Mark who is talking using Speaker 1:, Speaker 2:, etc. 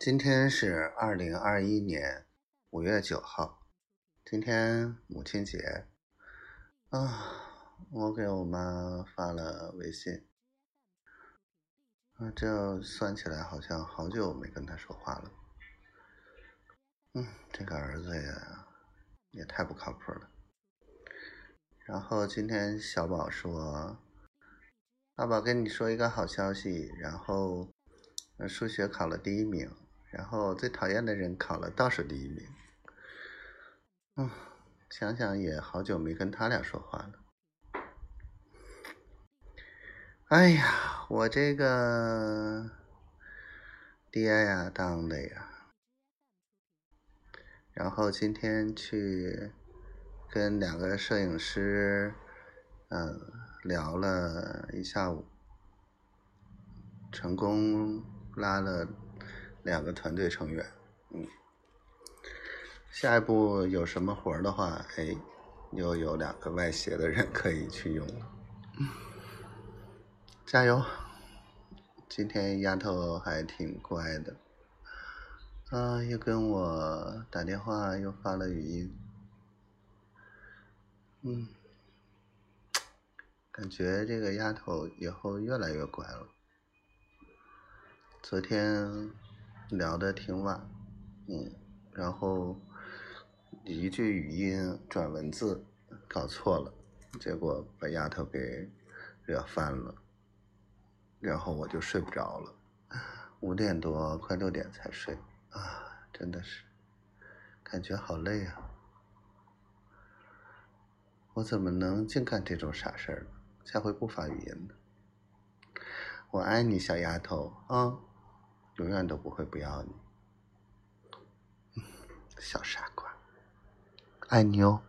Speaker 1: 今天是二零二一年五月九号，今天母亲节啊！我给我妈发了微信，啊，这算起来好像好久没跟她说话了。嗯，这个儿子呀，也太不靠谱了。然后今天小宝说：“爸爸跟你说一个好消息，然后数学考了第一名。”然后最讨厌的人考了倒数第一名，嗯，想想也好久没跟他俩说话了。哎呀，我这个爹呀当的呀，然后今天去跟两个摄影师，嗯，聊了一下午，成功拉了。两个团队成员，嗯，下一步有什么活的话，哎，又有两个外协的人可以去用了，加油！今天丫头还挺乖的，啊，又跟我打电话，又发了语音，嗯，感觉这个丫头以后越来越乖了。昨天。聊的挺晚，嗯，然后一句语音转文字搞错了，结果把丫头给惹翻了，然后我就睡不着了，五点多快六点才睡，啊，真的是感觉好累啊！我怎么能净干这种傻事儿呢？下回不发语音的，我爱你，小丫头啊！永远都不会不要你，小傻瓜，爱你哦。